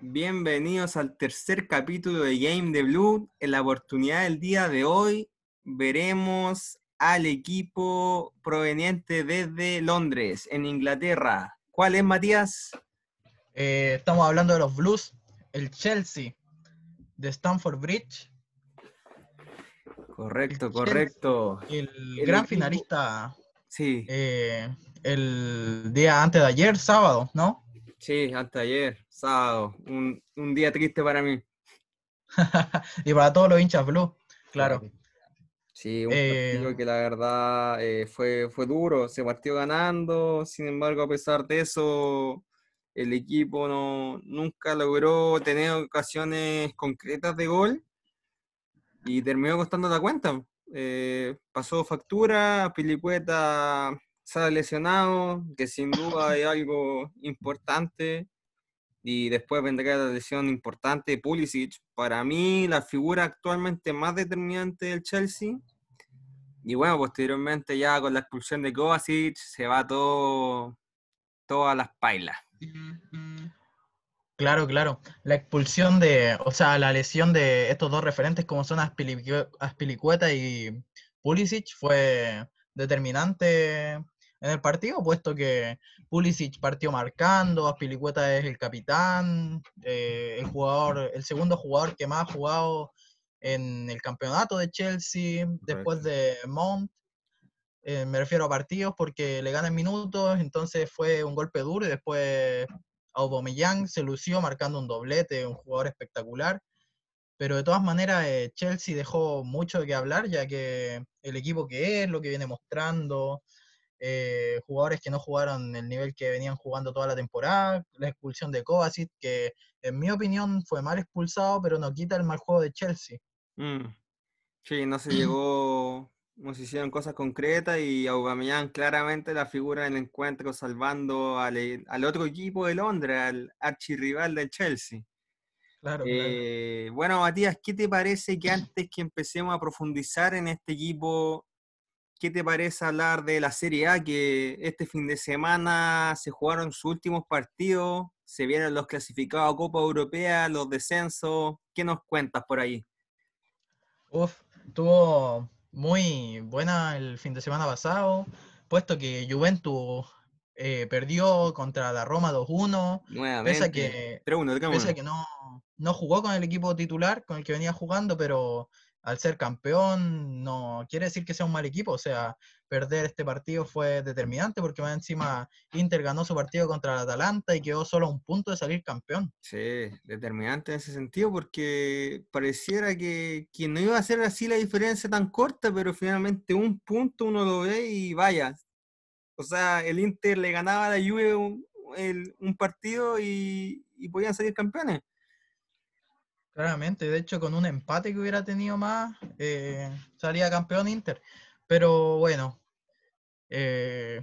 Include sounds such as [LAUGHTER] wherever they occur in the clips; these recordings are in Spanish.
Bienvenidos al tercer capítulo de Game de Blue. En la oportunidad del día de hoy veremos al equipo proveniente desde Londres, en Inglaterra. ¿Cuál es, Matías? Eh, estamos hablando de los Blues, el Chelsea de Stamford Bridge. Correcto, El correcto. El, El gran equipo- finalista Sí, eh, el día antes de ayer, sábado, ¿no? Sí, hasta ayer, sábado. Un, un día triste para mí. [LAUGHS] y para todos los hinchas Blue, claro. Sí, un Eh, partido que la verdad eh, fue, fue duro, se partió ganando, sin embargo, a pesar de eso, el equipo no, nunca logró tener ocasiones concretas de gol y terminó costando la cuenta. Eh, pasó factura, Pilicueta sale lesionado, que sin duda es algo importante. Y después vendrá la lesión importante de Pulisic. Para mí, la figura actualmente más determinante del Chelsea. Y bueno, posteriormente ya con la expulsión de Kovacic se va todo, todas las pailas. Claro, claro. La expulsión de, o sea, la lesión de estos dos referentes como son Aspilicu- Aspilicueta y Pulisic fue determinante en el partido, puesto que Pulisic partió marcando, Aspilicueta es el capitán, eh, el jugador, el segundo jugador que más ha jugado en el campeonato de Chelsea, después de Mount. Eh, me refiero a partidos porque le ganan minutos, entonces fue un golpe duro y después Aubameyang se lució marcando un doblete, un jugador espectacular. Pero de todas maneras, eh, Chelsea dejó mucho de qué hablar, ya que el equipo que es, lo que viene mostrando, eh, jugadores que no jugaron el nivel que venían jugando toda la temporada, la expulsión de Kovacic, que en mi opinión fue mal expulsado, pero no quita el mal juego de Chelsea. Mm. Sí, no se llegó, no se hicieron cosas concretas y Aubameyang claramente la figura del encuentro salvando al, e- al otro equipo de Londres, al archirrival del Chelsea. Claro, claro. Eh, bueno, Matías, ¿qué te parece que antes que empecemos a profundizar en este equipo, qué te parece hablar de la Serie A? Que este fin de semana se jugaron sus últimos partidos, se vieron los clasificados a Copa Europea, los descensos. ¿Qué nos cuentas por ahí? Uf, estuvo muy buena el fin de semana pasado, puesto que Juventus eh, perdió contra la Roma 2-1, pese a que, 3-1, pese a 3-1. que no, no jugó con el equipo titular con el que venía jugando, pero al ser campeón no quiere decir que sea un mal equipo, o sea, perder este partido fue determinante porque más encima Inter ganó su partido contra el Atalanta y quedó solo a un punto de salir campeón. Sí, determinante en ese sentido porque pareciera que, que no iba a ser así la diferencia tan corta, pero finalmente un punto uno lo ve y vaya. O sea, el Inter le ganaba a la Juve un, el- un partido y, y podían salir campeones. Claramente, de hecho, con un empate que hubiera tenido más, eh, salía campeón Inter. Pero bueno, eh,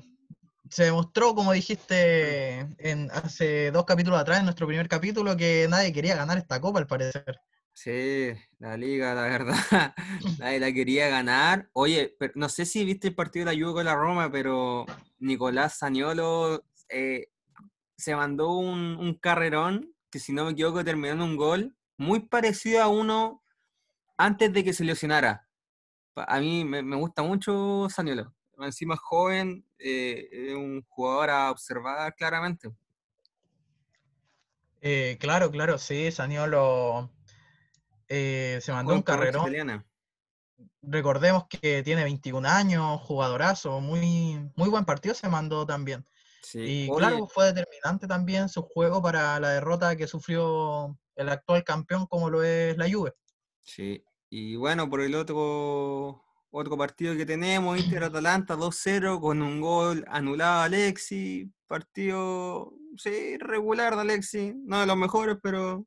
se demostró, como dijiste en, hace dos capítulos atrás, en nuestro primer capítulo, que nadie quería ganar esta copa, al parecer. Sí, la liga, la verdad, [LAUGHS] nadie la quería ganar. Oye, pero no sé si viste el partido de la Juve con la Roma, pero Nicolás Zaniolo eh, se mandó un carrerón que si no me equivoco terminó en un gol muy parecido a uno antes de que se lesionara. A mí me, me gusta mucho Zaniolo. Encima es joven, eh, es un jugador a observar claramente. Eh, claro, claro, sí, Saniolo eh, se mandó un carrerón. italiana. Recordemos que tiene 21 años, jugadorazo, muy, muy buen partido se mandó también. Sí. Y Oye, claro, fue determinante también su juego para la derrota que sufrió el actual campeón como lo es la Juve. Sí, y bueno, por el otro, otro partido que tenemos, Inter-Atalanta [CLEARS THROAT] 2-0 con un gol anulado a Alexi, partido, sí, regular de Alexi, no de los mejores, pero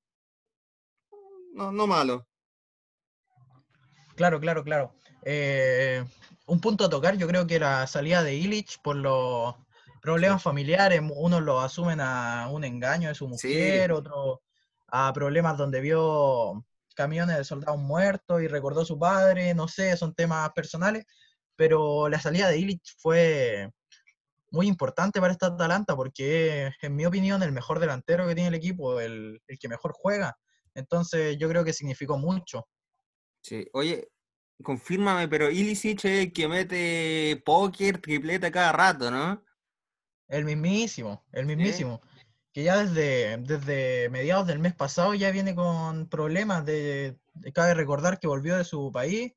no, no malo. Claro, claro, claro. Eh, un punto a tocar, yo creo que la salida de Illich por los problemas familiares, unos lo asumen a un engaño de su Sí. mujer, otros a problemas donde vio camiones de soldados muertos y recordó a su padre, no sé, son temas personales, pero la salida de Illich fue muy importante para esta Atalanta porque en mi opinión, el mejor delantero que tiene el equipo, el, el que mejor juega. Entonces yo creo que significó mucho. Sí, oye, confírmame, pero Ilicic es el que mete póker, tripleta cada rato, ¿no? El mismísimo, el mismísimo. Que ya desde, desde mediados del mes pasado ya viene con problemas de, de- cabe recordar que volvió de su país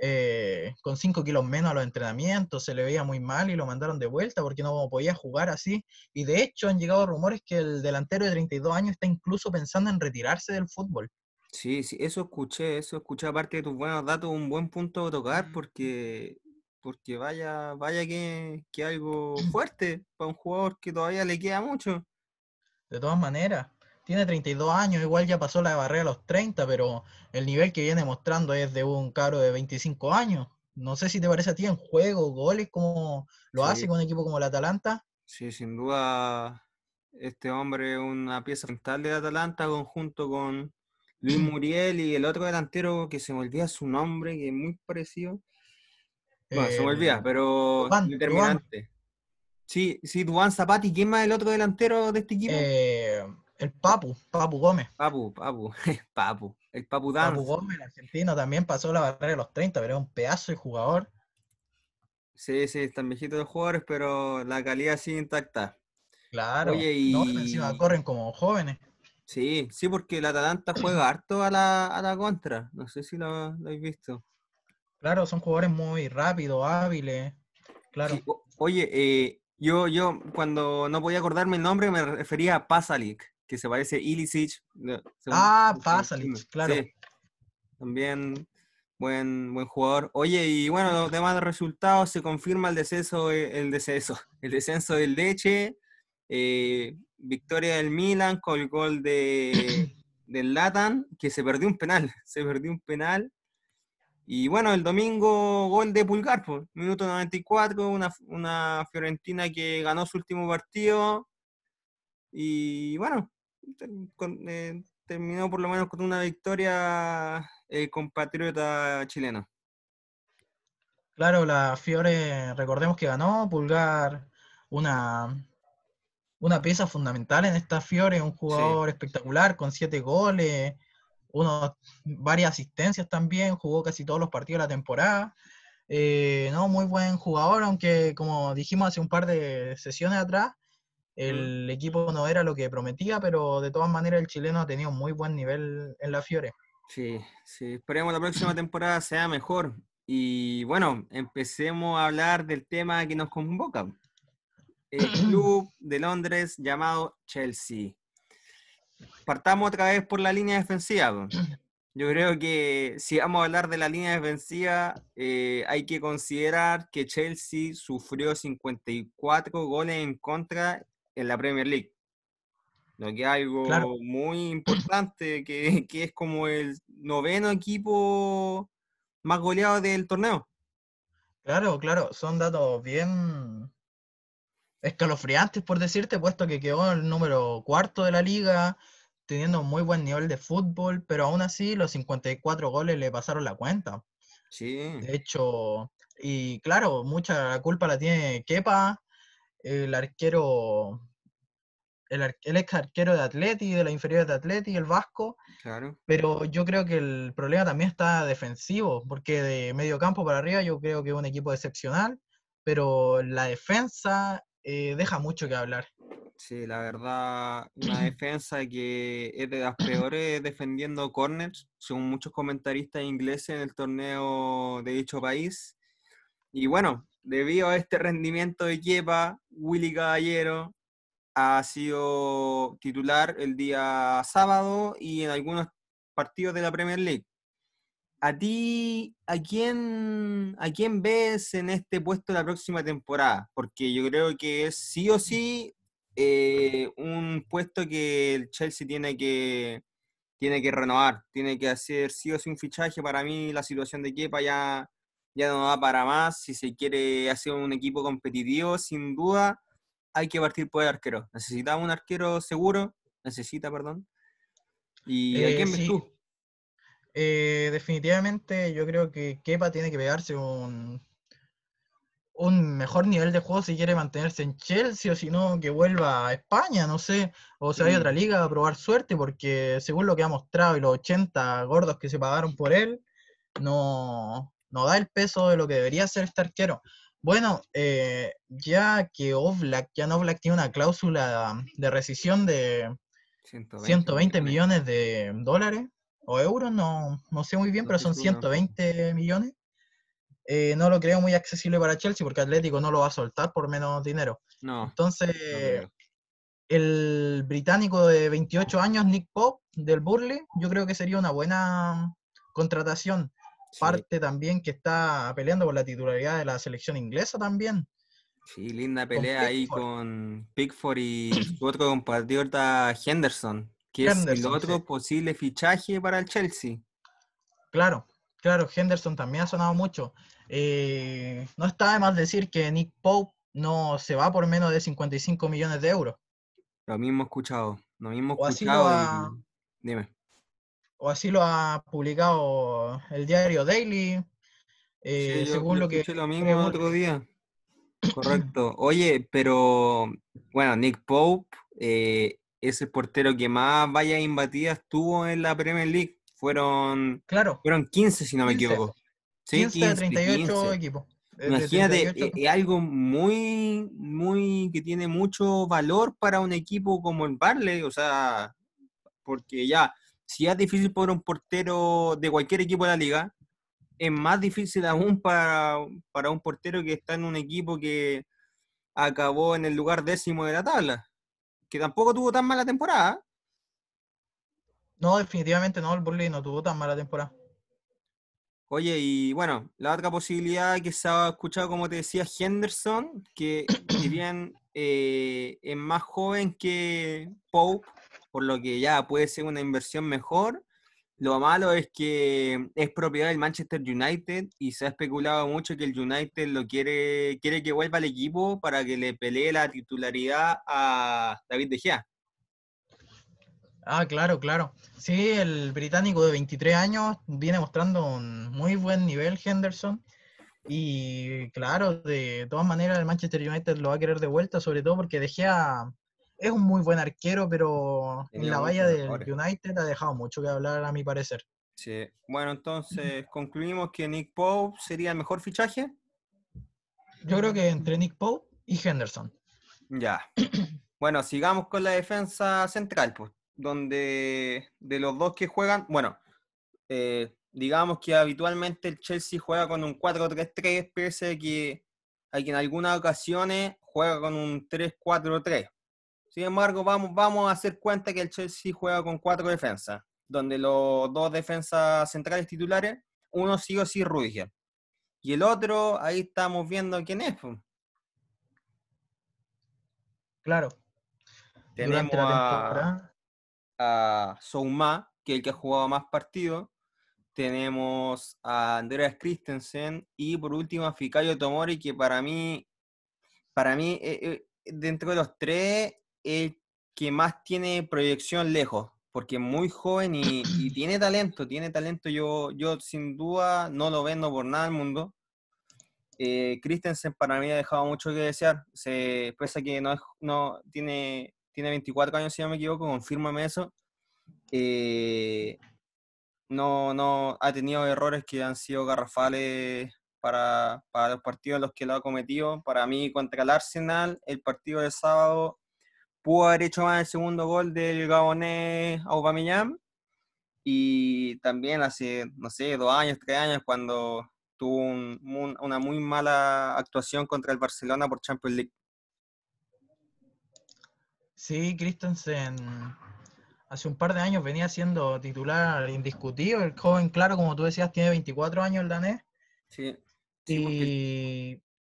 eh, con 5 kilos menos a los entrenamientos, se le veía muy mal y lo mandaron de vuelta porque no podía jugar así. Y de hecho han llegado rumores que el delantero de 32 años está incluso pensando en retirarse del fútbol. Sí, sí, eso escuché, eso escuché, aparte de tus buenos datos, un buen punto a tocar porque, porque vaya, vaya que, que algo fuerte para un jugador que todavía le queda mucho. De todas maneras, tiene 32 años, igual ya pasó la barrera a los 30, pero el nivel que viene mostrando es de un cabro de 25 años. No sé si te parece a ti en juego, goles, como lo Sí. hace con un equipo como el Atalanta. Sí, sin duda, este hombre es una pieza fundamental de Atalanta conjunto con Luis [CLEARS THROAT] Muriel y el otro delantero que se me olvida su nombre, que es muy parecido. Bueno, se me olvida, pero determinante. Sí, sí, Duván Zapati, ¿quién más es el otro delantero de este equipo? eh, el Papu, Papu Gómez. Papu, Papu, [LAUGHS] Papu, el Papu Papu Dance. Gómez, el argentino, también pasó la barrera de los 30, pero es un pedazo de jugador. Sí, sí, están viejitos los jugadores, pero la calidad sigue intacta. Claro. Oye, No, y- encima corren como jóvenes. Sí, sí, porque el Atalanta juega harto a la, a la contra. No sé si lo, lo habéis visto. Claro, son jugadores muy rápidos, hábiles. Claro. Sí, o- oye, eh, yo, yo cuando no podía acordarme el nombre me refería a Pasalic, que se parece a Ilicic. Ah, Pasalic, claro. Sí, también buen, buen jugador. Oye, y bueno, los demás resultados se confirma el descenso, eh, el descenso, [LAUGHS] el descenso del Leche, eh, victoria del Milan con el gol de, [CLEARS THROAT] del Latan, que se perdió un penal, [LAUGHS] se perdió un penal. Y bueno, el domingo gol de Pulgar, pues, minuto 94, una, una Fiorentina que ganó su último partido. Y bueno, con- eh, terminó por lo menos con una victoria el compatriota chileno. Claro, la Fiore, recordemos que ganó Pulgar, una, una pieza fundamental en esta Fiore, un jugador espectacular con siete goles, unos, varias asistencias también, jugó casi todos los partidos de la temporada. Eh, no, muy buen jugador, aunque como dijimos hace un par de sesiones atrás, el equipo no era lo que prometía, pero de todas maneras el chileno ha tenido muy buen nivel en la Fiore. Sí, sí, esperemos la próxima temporada sea mejor. Y bueno, empecemos a hablar del tema que nos convoca. El [CLEARS THROAT] club de Londres llamado Chelsea. Partamos otra vez por la línea defensiva. Yo creo que si vamos a hablar de la línea defensiva, eh, hay que considerar que Chelsea sufrió 54 goles en contra en la Premier League. Lo que es algo Claro. muy importante, que, que es como el noveno equipo más goleado del torneo. Claro, claro, son datos bien escalofriantes, por decirte, puesto que quedó el número cuarto de la liga, teniendo un muy buen nivel de fútbol, pero aún así los 54 goles le pasaron la cuenta. Sí, De hecho, y claro, mucha culpa la tiene Kepa, el arquero, el, el ex arquero de Atleti, de la inferior de Atleti, el Vasco, claro. pero yo creo que el problema también está defensivo, porque de medio campo para arriba yo creo que es un equipo excepcional, pero la defensa eh, deja mucho que hablar. Sí, la verdad, una [CLEARS THROAT] defensa que es de las peores defendiendo corners, según muchos comentaristas ingleses en el torneo de dicho país. Y bueno, debido a este rendimiento de Kepa, Willy Caballero ha sido titular el día sábado y en algunos partidos de la Premier League. ¿A ti, a quién, a quién ves en este puesto la próxima temporada? Porque yo creo que es sí o sí eh, un puesto que el Chelsea tiene que, tiene que renovar, tiene que hacer sí o sí un fichaje. Para mí la situación de Kepa ya, ya no da para más. Si se quiere hacer un equipo competitivo, sin duda, hay que partir por el arquero. Necesita un arquero seguro, necesita, perdón. ¿Y a Eh, quién ves sí. tú? Eh, definitivamente yo creo que Kepa tiene que pegarse un, un mejor nivel de juego si quiere mantenerse en Chelsea o si no que vuelva a España, no sé, o se vaya a otra liga a probar suerte, porque según lo que ha mostrado y los 80 gordos que se pagaron por él, no, no da el peso de lo que debería ser este arquero. Bueno, eh, ya que Oblak, ya no Oblak tiene una cláusula de rescisión de 120, millones de dólares o euros, no, no sé muy bien, pero son 120 millones. Eh, no lo creo muy accesible para Chelsea porque Atlético no lo va a soltar por menos dinero. No. Entonces, el británico de 28 años, Nick Pope, del Burley, yo creo que sería una buena contratación. Parte también que está peleando por la titularidad de la selección inglesa también. Sí, linda pelea ahí con Pickford y su otro compatriota Henderson, que es el otro posible fichaje para el Chelsea. Claro, claro, Henderson también ha sonado mucho. Eh, no está de más decir que Nick Pope no se va por menos de 55 millones de euros. Lo mismo escuchado, lo mismo escuchado. Dime. O así lo ha publicado el diario Daily. Eh, según lo que. lo mismo otro día. [CLEARS THROAT] Correcto. Oye, pero bueno, Nick Pope eh, es el portero que más vallas imbatidas tuvo en la Premier League. Fueron, claro. fueron 15, si no me equivoco. 15, de 38 equipos. Imagínate, es eh, algo muy, muy, que tiene mucho valor para un equipo como el Barley, o sea, porque ya, si es difícil por un portero de cualquier equipo de la liga, es más difícil aún para, para un portero que está en un equipo que acabó en el lugar décimo de la tabla, que tampoco tuvo tan mala temporada. No, definitivamente no, el Burley no tuvo tan mala temporada. Oye, y bueno, la otra posibilidad que se ha escuchado, como te decía, Henderson, que si [CLEARS THROAT] bien eh, es más joven que Pope, por lo que ya puede ser una inversión mejor, lo malo es que es propiedad del Manchester United y se ha especulado mucho que el United lo quiere, quiere que vuelva al equipo para que le pelee la titularidad a David De Gea. Ah, claro, claro. Sí, el británico de 23 años viene mostrando un muy buen nivel, Henderson. Y claro, de todas maneras el Manchester United lo va a querer de vuelta, sobre todo porque De Gea es un muy buen arquero, pero en la valla del United ha dejado mucho que hablar a mi parecer. Sí. Bueno, entonces [CLEARS THROAT] concluimos que Nick Pope sería el mejor fichaje. Yo creo que entre Nick Pope y Henderson. Ya. [CLEARS THROAT] Bueno, sigamos con la defensa central, pues donde de los dos que juegan, bueno, eh, digamos que habitualmente el Chelsea juega con un 4-3-3, pese a que, en algunas ocasiones juega con un 3-4-3. Sin embargo, vamos, vamos a hacer cuenta que el Chelsea juega con cuatro defensas, donde los dos defensas centrales titulares, uno sí o sí Rudiger. Y el otro, ahí estamos viendo quién es. Claro. Tenemos a, a Souma, que es el que ha jugado más partidos. Tenemos a Andreas Christensen y por último a Fikayo Tomori, que para mí, para mí, eh, eh, dentro de los tres, el que más tiene proyección lejos, porque es muy joven [CLEARS THROAT] y, tiene talento, tiene talento. Yo, yo sin duda no lo vendo por nada del mundo. Eh, Christensen para mí ha dejado mucho que desear. Se, pese a que no, no tiene tiene 24 años, si no me equivoco, confírmame eso. Eh, no, no ha tenido errores que han sido garrafales para, para, los partidos en los que lo ha cometido. Para mí, contra el Arsenal, el partido del sábado pudo haber hecho más el segundo gol del gabonés Aubameyang. Y también hace, no sé, dos años, tres años, cuando tuvo una muy mala actuación contra el Barcelona por Champions League. Sí, Christensen hace un par de años venía siendo titular indiscutido. El joven, claro, como tú decías, tiene 24 años el danés. Sí.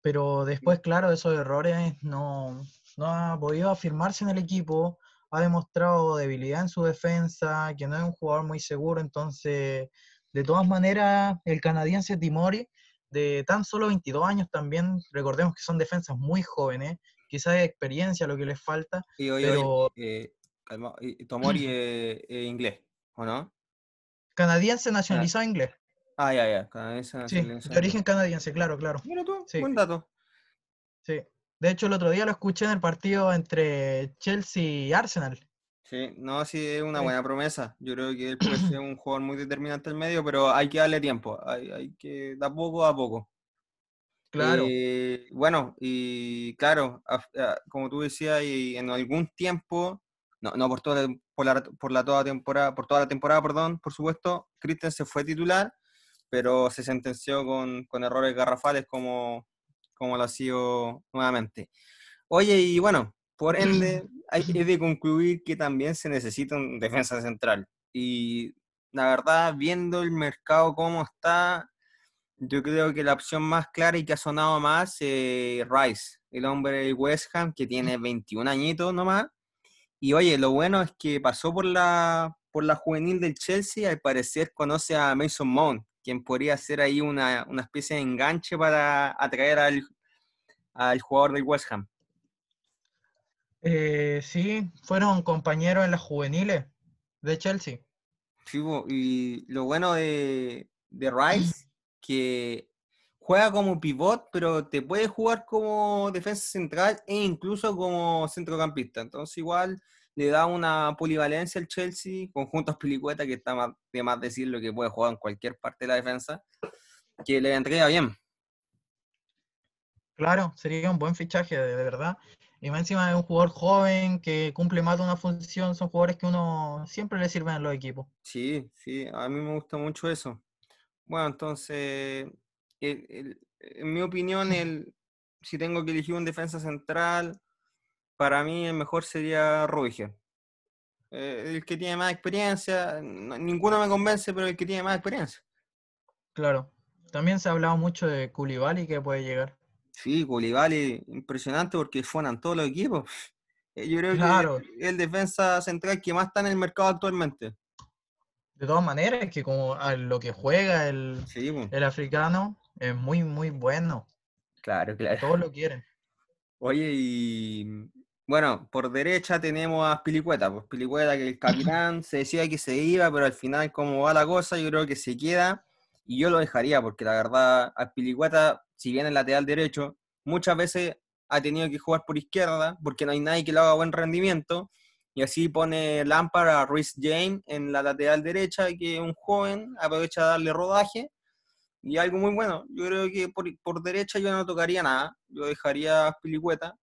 Pero después, claro, esos errores no, no ha podido afirmarse en el equipo. Ha demostrado debilidad en su defensa, que no es un jugador muy seguro. Entonces, de todas maneras, el canadiense Timori, de tan solo 22 años también, recordemos que son defensas muy jóvenes, quizás es experiencia lo que les falta. Y pero... Eh, Tomori [CLEARS THROAT] es inglés, ¿o no? Canadiense nacionalizado inglés. Ah, ya, ya, canadiense. Sí, de origen canadiense, claro, claro. Mira tú, buen dato. Sí. De hecho, el otro día lo escuché en el partido entre Chelsea y Arsenal. Sí, no, sí, es una buena promesa. Yo creo que él puede ser un jugador muy determinante al medio, pero hay que darle tiempo. Hay, hay que dar poco a poco. Claro. Eh, bueno, y claro, a- a- como tú decías, y en algún tiempo, no, no por toda, por la, por la toda temporada, por toda la temporada, perdón, por supuesto, Christensen fue titular, pero se sentenció con, con errores garrafales como, como lo ha sido nuevamente. Oye, y bueno, por ende, [CLEARS THROAT] hay de concluir que también se necesita un defensa central. Y la verdad, viendo el mercado cómo está, yo creo que la opción más clara y que ha sonado más es Rice, el hombre del West Ham que tiene 21 añitos nomás. Y oye, lo bueno es que pasó por la, por la juvenil del Chelsea, al parecer conoce a Mason Mount, quien podría ser ahí una, una especie de enganche para atraer al, al jugador del West Ham. Eh, sí, fueron compañeros en las juveniles de Chelsea. Sí, y lo bueno de, de Rice, [CLEARS THROAT] que juega como pivot, pero te puede jugar como defensa central e incluso como centrocampista. Entonces igual le da una polivalencia al Chelsea, conjuntos pelicueta, que está más, de más decirlo que puede jugar en cualquier parte de la defensa, que le entrega bien. Claro, sería un buen fichaje, de, de verdad. Y más encima es un jugador joven que cumple más de una función, son jugadores que uno siempre le sirven en los equipos. Sí, sí, a mí me gusta mucho eso. Bueno, entonces, el- el- en mi opinión, [LAUGHS] el, si tengo que elegir un defensa central, para mí el mejor sería Rudiger. Eh, el que tiene más experiencia, no- ninguno me convence, pero el que tiene más experiencia. Claro. También se ha hablado mucho de Koulibaly que puede llegar. Sí, Koulibaly, impresionante porque suenan todos los equipos. [LAUGHS] Eh, Yo creo Claro. que es el defensa central que más está en el mercado actualmente. De todas maneras, es que como a lo que juega el, Sí, po. el africano es muy, muy bueno. claro, claro. Todos lo quieren. Oye, y bueno, por derecha tenemos a Pilicueta, pues Pilicueta que el capitán se decía que se iba, pero al final como va la cosa, yo creo que se queda y yo lo dejaría, porque la verdad, a Pilicueta, si bien es lateral derecho, muchas veces ha tenido que jugar por izquierda, porque no hay nadie que le haga buen rendimiento, y así pone Lampard a Rhys James en la lateral derecha, que un joven, aprovecha a darle rodaje, y algo muy bueno. Yo creo que por, por derecha yo no tocaría nada, yo dejaría a Pilicueta,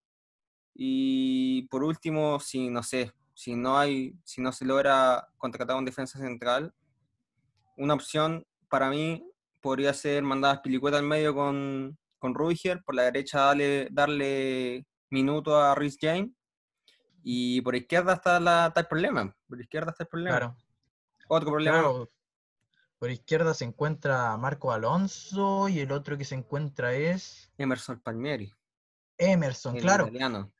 y por último, si no sé, si no hay, si no se logra contratar un defensa central, una opción para mí podría ser mandar a Pilicueta al medio con, con Rudiger, por la derecha darle, darle minuto a Rhys James, y por izquierda está, la, está el problema. Por izquierda está el problema. Claro. Otro problema. Claro. Por izquierda se encuentra Marco Alonso y el otro que se encuentra es Emerson Palmieri, Emerson. el Claro, italiano.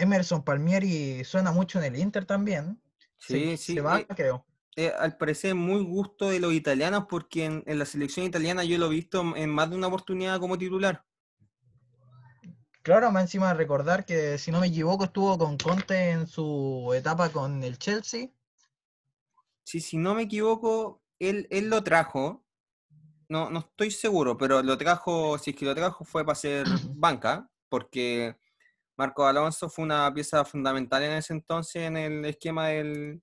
Emerson Palmieri suena mucho en el Inter también. Se- Sí, se, sí. va, eh, creo. eh, al parecer muy gusto de los italianos porque en, en la selección italiana yo lo he visto en más de una oportunidad como titular. Claro, más encima recordar que, si no me equivoco, estuvo con Conte en su etapa con el Chelsea. Sí, si no me equivoco, él, él lo trajo. No, no estoy seguro, pero lo trajo, si es que lo trajo fue para ser [CLEARS THROAT] banca, porque Marco Alonso fue una pieza fundamental en ese entonces en el esquema del,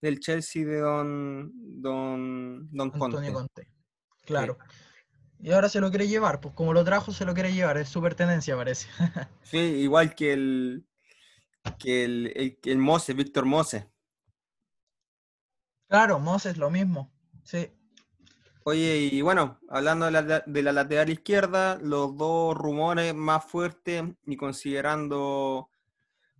del Chelsea de Don, don, don Conte. Antonio Conte. Claro. Y ahora se lo quiere llevar, pues como lo trajo, se lo quiere llevar. Es su pertenencia, parece. [LAUGHS] Sí, igual que el que el, el, el Mose, Víctor Mose. Claro, Moses lo mismo. Sí. Oye, y bueno, hablando de la, lateral izquierda, los dos rumores más fuertes y considerando,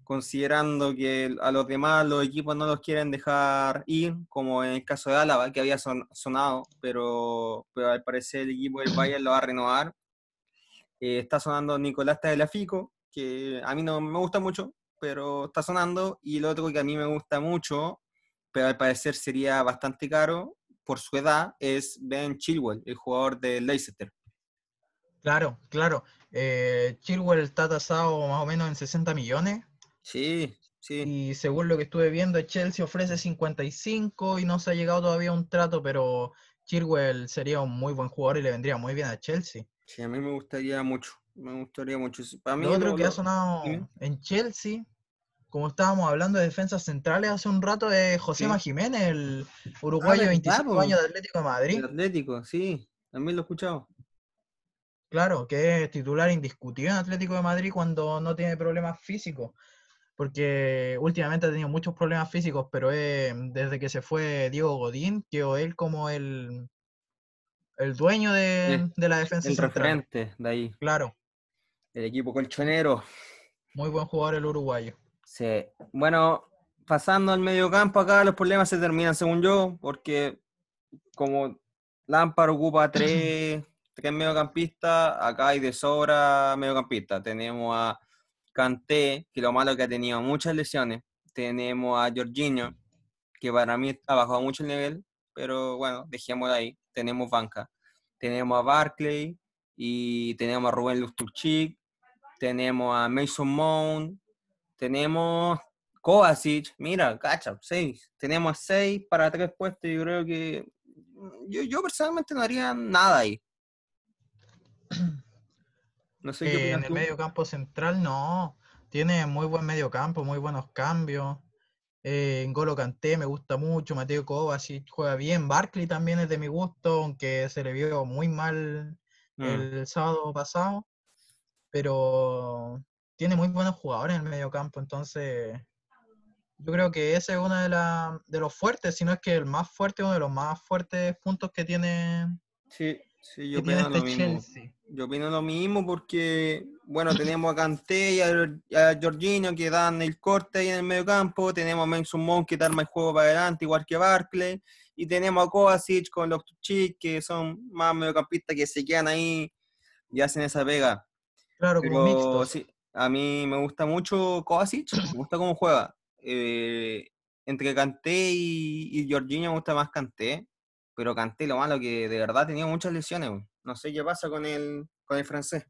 considerando que a los demás los equipos no los quieren dejar ir, como en el caso de Álava, que había son- sonado, pero, pero al parecer el equipo del Bayern lo va a renovar. Eh, está sonando Nicolás Tagliafico, que a mí no me gusta mucho, pero está sonando, y el otro que a mí me gusta mucho, pero al parecer sería bastante caro, por su edad es Ben Chilwell, el jugador del Leicester. Claro, claro. Eh, Chilwell está tasado más o menos en 60 millones. Sí, sí. Y según lo que estuve viendo, Chelsea ofrece 55 y no se ha llegado todavía a un trato, pero Chilwell sería un muy buen jugador y le vendría muy bien a Chelsea. Sí, a mí me gustaría mucho. Me gustaría mucho. Para mí Lo otro lo- que ha sonado en Chelsea, como estábamos hablando de defensas centrales hace un rato, es José Sí. Jiménez, el uruguayo de verdad, 25 po. años de Atlético de Madrid. El Atlético, sí, también lo he escuchado. Claro, que es titular indiscutido en Atlético de Madrid cuando no tiene problemas físicos. Porque últimamente ha tenido muchos problemas físicos, pero es desde que se fue Diego Godín, quedó él como el, el dueño de, El- de la defensa El central. referente de ahí, Claro, el equipo colchonero. muy buen jugador el uruguayo. Sí. Bueno, pasando al medio campo acá, los problemas se terminan según yo, porque como Lampard ocupa tres, [CLEARS THROAT] tres mediocampistas, acá hay de sobra mediocampistas. Tenemos a Kanté, que lo malo es que ha tenido muchas lesiones. Tenemos a Jorginho, que para mí ha bajado mucho el nivel, pero bueno, dejémoslo ahí. Tenemos banca. Tenemos a Barclay y tenemos a Rubén Luftuchik, tenemos a Mason Mount, tenemos Kovacic, mira, cacha, seis. Tenemos seis para tres puestos yo creo que yo, yo personalmente no haría nada ahí. No sé qué Eh, opinas en el tú. medio campo central, no. Tiene muy buen medio campo, muy buenos cambios. Eh, N'Golo Kanté me gusta mucho, Mateo Kovacic juega bien, Barkley también es de mi gusto, aunque se le vio muy mal Mm, el sábado pasado, pero tiene muy buenos jugadores en el medio campo, entonces yo creo que ese es uno de, la- de los fuertes, si no es que el más fuerte, uno de los más fuertes puntos que tiene, Sí, sí, yo opino lo este mismo. Chelsea. Yo opino lo mismo porque, bueno, tenemos a Kanté y a, a Jorginho que dan el corte ahí en el medio campo, tenemos a Mason Mount que arma el juego para adelante, igual que Barclay, y tenemos a Kovacic con los Tuchik, que son más mediocampistas que se quedan ahí y hacen esa pega. Claro, como mixtos. sí, a mí me gusta mucho Kovacic, me gusta cómo juega. Eh, entre Kanté y, y Jorginho me gusta más Kanté, pero Kanté lo malo que de verdad tenía muchas lesiones. No sé qué pasa con el, con el francés.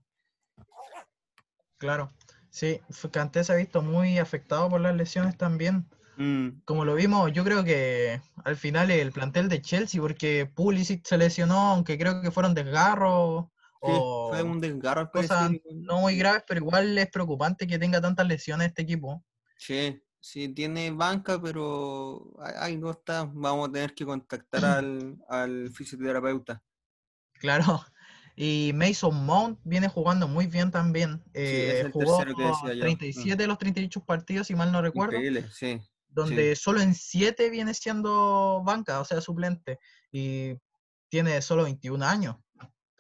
Claro, sí, Kanté se ha visto muy afectado por las lesiones también. Mm, Como lo vimos, yo creo que al final el plantel de Chelsea, porque Pulisic se lesionó, aunque creo que fueron desgarros o fue un desgarro cosas no muy graves, pero igual es preocupante que tenga tantas lesiones este equipo. Sí, sí, tiene banca, pero ahí no está. Vamos a tener que contactar al, [CLEARS THROAT] al fisioterapeuta. Claro. Y Mason Mount viene jugando muy bien también. Eh, jugó tercero que decía yo. Mm. 37 de los 38 partidos, si mal no recuerdo. Increíble, sí. donde solo en 7 viene siendo banca, o sea, suplente, y tiene solo 21 años.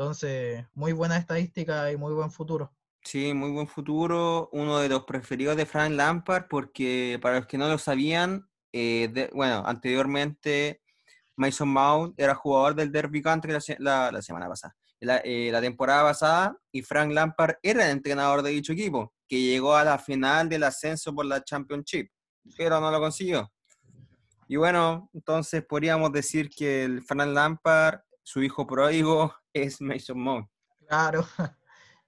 Entonces, muy buena estadística y muy buen futuro. Sí, muy buen futuro. Uno de los preferidos de Frank Lampard, porque para los que no lo sabían, eh, de- bueno, anteriormente Mason Mount era jugador del Derby Country la, la- la semana pasada, la, eh, la temporada pasada, y Frank Lampard era el entrenador de dicho equipo, que llegó a la final del ascenso por la Championship, pero no lo consiguió. Y bueno, entonces podríamos decir que el Frank Lampard, su hijo pródigo, es Mason Mount. Claro, [LAUGHS]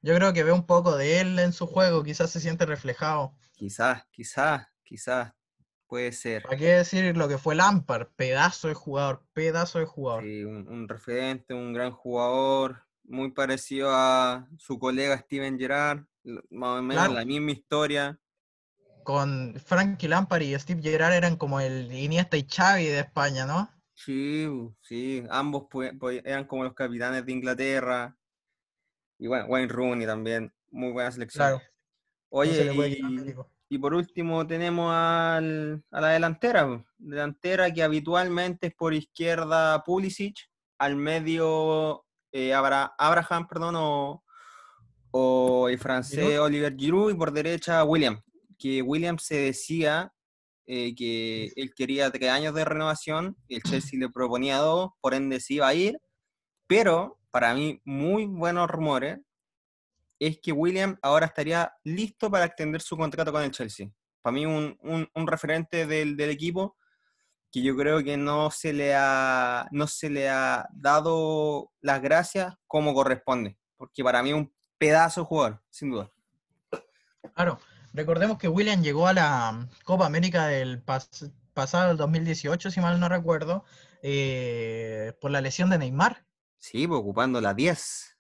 yo creo que ve un poco de él en su juego, quizás se siente reflejado. Quizás, quizás, quizás, puede ser. ¿Para qué decir lo que fue Lampard? Pedazo de jugador, pedazo de jugador. Sí, un, un referente, un gran jugador, muy parecido a su colega Steven Gerrard, más o menos Claro. la misma historia. Con Frankie Lampard y Steve Gerrard eran como el Iniesta y Xavi de España, ¿no? Sí, sí, ambos eran como los capitanes de Inglaterra. Y bueno, Wayne Rooney también, muy buena selección. Claro. no se Oye, y, por último tenemos al- a la delantera, delantera que habitualmente es por izquierda Pulisic, al medio eh, Abra- Abraham, perdón, o, o el francés Giroud. Oliver Giroud y por derecha William, que William se decía eh, que él quería tres años de renovación, el Chelsea le proponía dos, por ende se iba a ir, pero para mí muy buenos rumores es que William ahora estaría listo para extender su contrato con el Chelsea. Para mí un, un- un referente del, del equipo que yo creo que no se, le ha, no se le ha dado las gracias como corresponde, porque para mí es un pedazo de jugador, sin duda. Claro, recordemos que William llegó a la Copa América del pas- pasado el 2018, si mal no recuerdo, eh, por la lesión de Neymar. Sí, pues, ocupando la 10.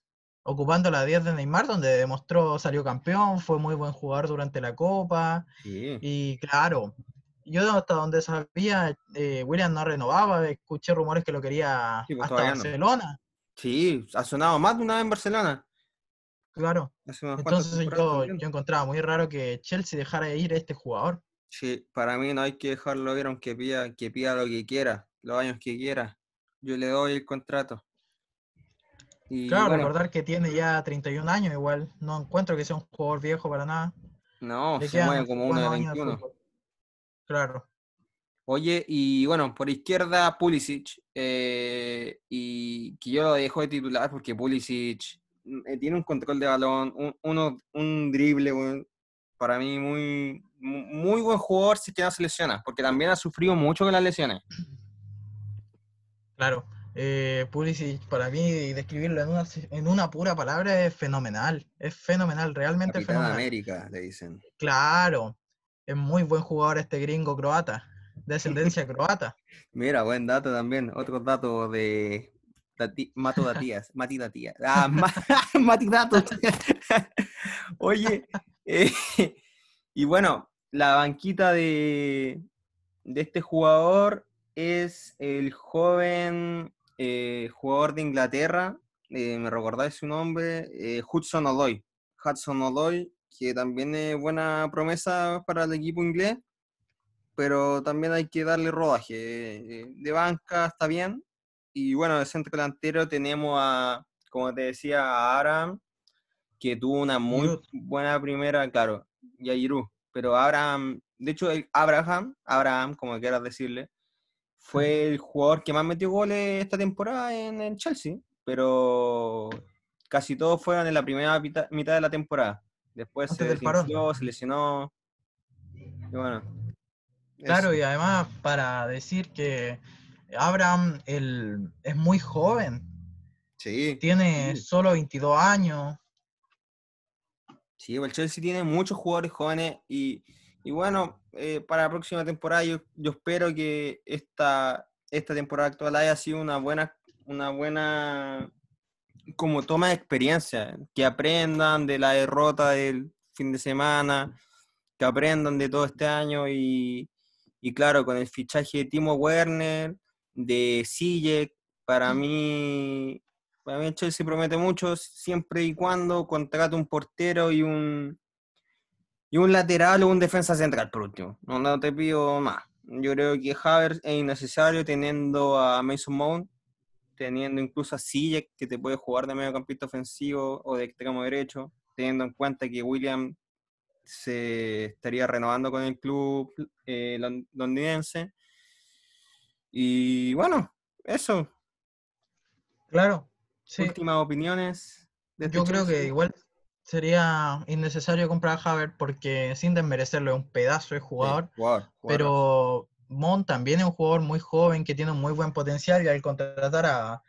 ocupando la 10 de Neymar, donde demostró, salió campeón, fue muy buen jugador durante la Copa. Sí. Y claro, yo hasta donde sabía, eh, William no renovaba, escuché rumores que lo quería Sí, pues, hasta no. Barcelona. Sí, ha sonado más de una vez en Barcelona. Claro. Entonces yo, encontraba muy raro que Chelsea dejara ir a este jugador. Sí, para mí no hay que dejarlo ir aunque pida, que pida lo que quiera, los años que quiera. Yo le doy el contrato. Y Claro, bueno, recordar que tiene ya 31 años, igual no encuentro que sea un jugador viejo para nada. no, Le se mueve como uno de buenos años de 21. fútbol. Claro. Oye, y bueno, por izquierda Pulisic, eh, y que yo lo dejo de titular porque Pulisic tiene un control de balón, un, uno- un drible, para mí muy, mu- muy buen jugador si es que no se lesiona, porque también ha sufrido mucho con las lesiones. Claro, eh, Pulisic para mí describirlo en una, en una pura palabra es fenomenal, es fenomenal, realmente Capitán fenomenal. América, le dicen. Claro, es muy buen jugador este gringo croata, de ascendencia [LAUGHS] croata. Mira, buen dato también. Otro dato de Dati- Mato Datías. Mati Datías. Ah, Ma- [LAUGHS] Mati. Oye, eh, y bueno, la banquita de, de este jugador es el joven eh, jugador de Inglaterra. eh, ¿Me recordáis su nombre? Hudson Odoi. Hudson Odoi, que también es buena promesa para el equipo inglés pero también hay que darle rodaje. De banca está bien. Y bueno, de centro delantero tenemos a, como te decía, a Aram, que tuvo una muy buena primera, claro, y a Giroud. Pero Abraham, de hecho, el Abraham, Abraham, como quieras decirle, fue el jugador que más metió goles esta temporada en el Chelsea, pero casi todos fueron en la primera mitad, mitad de la temporada. Después Antes se desinfló, se lesionó. Y bueno. Claro, eso. y además para decir que Abraham el, es muy joven, Sí, tiene Sí. solo 22 años. sí, el Chelsea tiene muchos jugadores jóvenes y, y bueno, eh, para la próxima temporada yo, yo espero que esta, esta temporada actual haya sido una buena, una buena como toma de experiencia, que aprendan de la derrota del fin de semana, que aprendan de todo este año y, y claro, con el fichaje de Timo Werner, de Sijek, para mí, para mí el Chelsea promete mucho siempre y cuando contrate un portero y un y un lateral o un defensa central por último. No, no te pido más. Yo creo que Havertz es innecesario teniendo a Mason Mount, teniendo incluso a Sijek que te puede jugar de mediocampista ofensivo o de extremo derecho, teniendo en cuenta que William se estaría renovando con el club eh, lon- londinense. Y bueno, eso. Claro, sí. Últimas opiniones. de este Yo creo que igual sería innecesario comprar a Havertz porque sin desmerecerlo es un pedazo de Sí, jugador, pero Mont también es un jugador muy joven que tiene un muy buen potencial y al contratar a,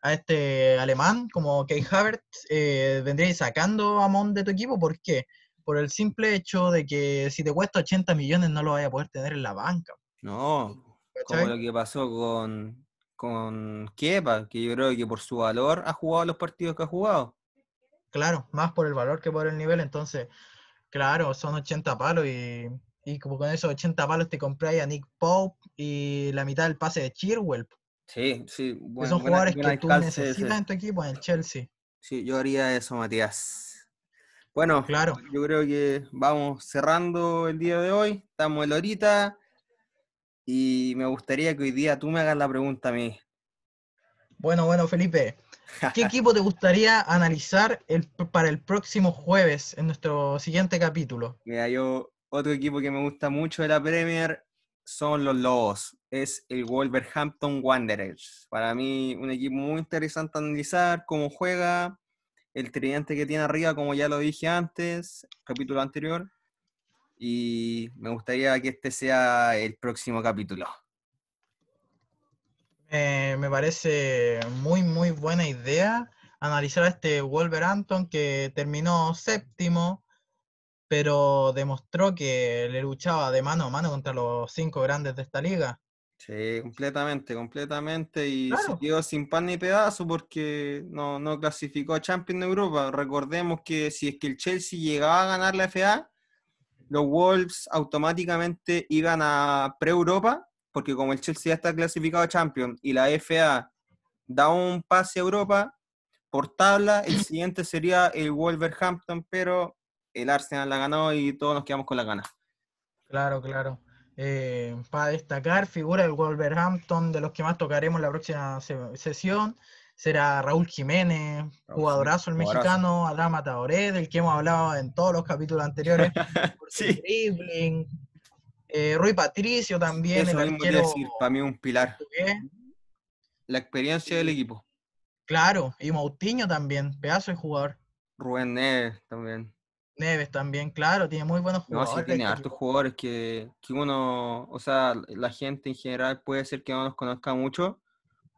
a este alemán como Kai Havertz eh, vendríais sacando a Mont de tu equipo, ¿por qué? Por el simple hecho de que si te cuesta 80 millones no lo vaya a poder tener en la banca. No, como lo que pasó con, con Kepa, que yo creo que por su valor ha jugado los partidos que ha jugado. Claro, más por el valor que por el nivel, entonces, claro, son 80 palos y, y como con esos 80 palos te compráis a Nick Pope y la mitad del pase de Chirwell, Sí, sí, que buen, son jugadores que tú ese. necesitas en tu equipo en el Chelsea. Sí, yo haría eso, Matías. Bueno, Claro, yo creo que vamos cerrando el día de hoy. Estamos en la horita. Y me gustaría que hoy día tú me hagas la pregunta a mí. bueno, bueno, Felipe, [LAUGHS] ¿qué equipo te gustaría analizar el, para el próximo jueves en nuestro siguiente capítulo? Mira, yo, otro equipo que me gusta mucho de la Premier son los Lobos. Es el Wolverhampton Wanderers. Para mí, un equipo muy interesante a analizar, cómo juega, el tridente que tiene arriba, como ya lo dije antes, capítulo anterior. Y me gustaría que este sea el próximo capítulo. Eh, me parece muy, muy buena idea analizar a este Wolverhampton que terminó séptimo, pero demostró que le luchaba de mano a mano contra los cinco grandes de esta liga. Sí, completamente, completamente. Y se Claro, quedó sin pan ni pedazo porque no, no clasificó a Champions de Europa. Recordemos que si es que el Chelsea llegaba a ganar la FA, los Wolves automáticamente iban a pre-Europa, porque como el Chelsea ya está clasificado a Champions y la FA da un pase a Europa, por tabla, el [CLEARS THROAT] siguiente sería el Wolverhampton, pero el Arsenal la ganó y todos nos quedamos con la gana. claro, claro. Eh, para destacar, figura del Wolverhampton, de los que más tocaremos la próxima se- sesión, será Raúl Jiménez, jugadorazo el mexicano, Adama Taoré, del que hemos hablado en todos los capítulos anteriores, [LAUGHS] Sí. dribbling. Eh, Rui Patricio también, Eso el arquero decir, para mí un pilar. La experiencia del equipo. Claro, y Moutinho también, pedazo de jugador. Rubén Neves también. Neves también, claro, tiene muy buenos No, jugadores. sí tiene hartos jugadores que, que uno, o sea, la gente en general puede ser que no los conozca mucho,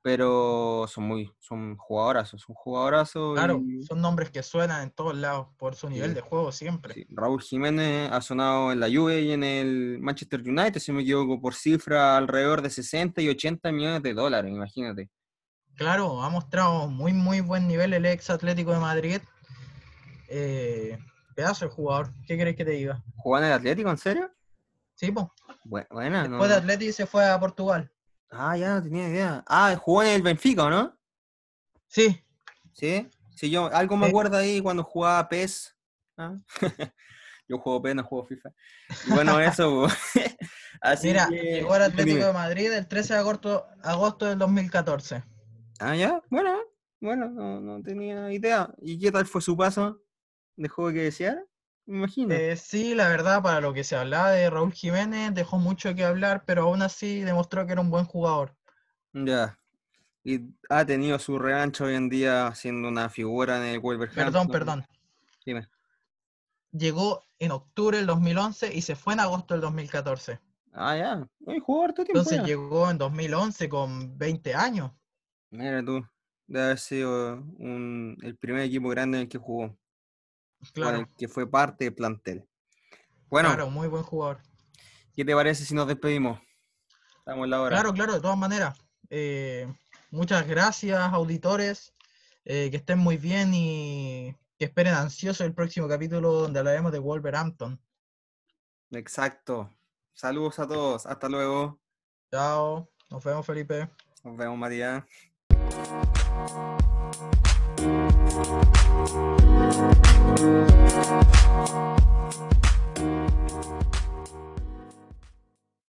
pero son muy, son jugadorazos, son jugadorazos. Claro, y- son nombres que suenan en todos lados por su nivel Sí. de juego siempre. sí, Raúl Jiménez ha sonado en la Juve y en el Manchester United, si me equivoco, por cifra alrededor de 60 y 80 millones de dólares, imagínate. Claro, ha mostrado muy, muy buen nivel el ex Atlético de Madrid. Eh, pedazo de jugador, ¿qué querés que te diga? ¿Jugó en el Atlético, en serio? Sí. Bu- Buena, no. Después de Atlético se fue a Portugal. Ah, ya no tenía idea. Ah, jugó en el Benfica, ¿o ¿no? Sí, Sí, sí, yo algo me acuerdo ahí cuando jugaba PES. ¿ah? [LAUGHS] yo juego PES, no juego FIFA. Y bueno, eso. [LAUGHS] Así mira, que, llegó al [LAUGHS] Atlético dime. de Madrid el 13 de agosto, agosto del 2014. Ah, ya, bueno, bueno, no, no tenía idea. ¿Y qué tal fue su paso? ¿Dejó que desear? Me imagino. Eh, sí, la verdad, para lo que se hablaba de Raúl Jiménez, dejó mucho que hablar, pero aún así demostró que era un buen jugador. Ya. Y ha tenido su revancha hoy en día siendo una figura en el Wolverhampton. Perdón, perdón. Dime. Llegó en octubre del 2011 y se fue en agosto del 2014. Ah, ya. Hoy jugó harto tiempo. Entonces ya. llegó en 2011 con 20 años. Mira tú. Debe haber sido un- el primer equipo grande en el que jugó. Con Claro, el que fue parte del plantel. Bueno, claro, muy buen jugador. ¿qué te parece si nos despedimos? Estamos en la hora. Claro, claro, de todas maneras. Eh, muchas gracias, auditores. eh, que estén muy bien y que esperen ansioso el próximo capítulo donde hablaremos de Wolverhampton. Exacto. Saludos a todos. Hasta luego. Chao, nos vemos, Felipe. Nos vemos, María. We'll be right.